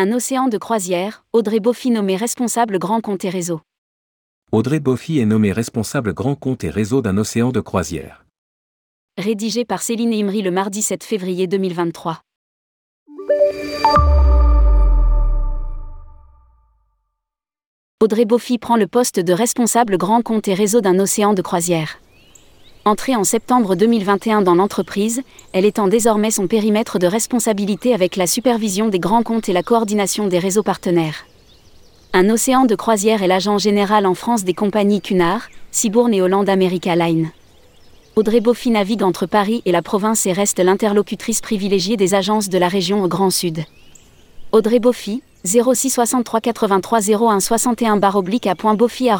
Un océan de croisière, Audrey Boffy nommée responsable grand compte et réseau. Audrey Boffy est nommée responsable grand compte et réseau d'un océan de croisière. Rédigé par Céline Imri le mardi 7 février 2023. Audrey Boffy prend le poste de responsable grand compte et réseau d'un océan de croisière. Entrée en septembre 2021 dans l'entreprise, elle étend désormais son périmètre de responsabilité avec la supervision des grands comptes et la coordination des réseaux partenaires. Un océan de croisière est l'agent général en France des compagnies Cunard, Cibourne et Hollande America Line. Audrey Boffy navigue entre Paris et la province et reste l'interlocutrice privilégiée des agences de la région au Grand Sud. Audrey Boffy, 06 63 83 01 61 barre oblique à point boffy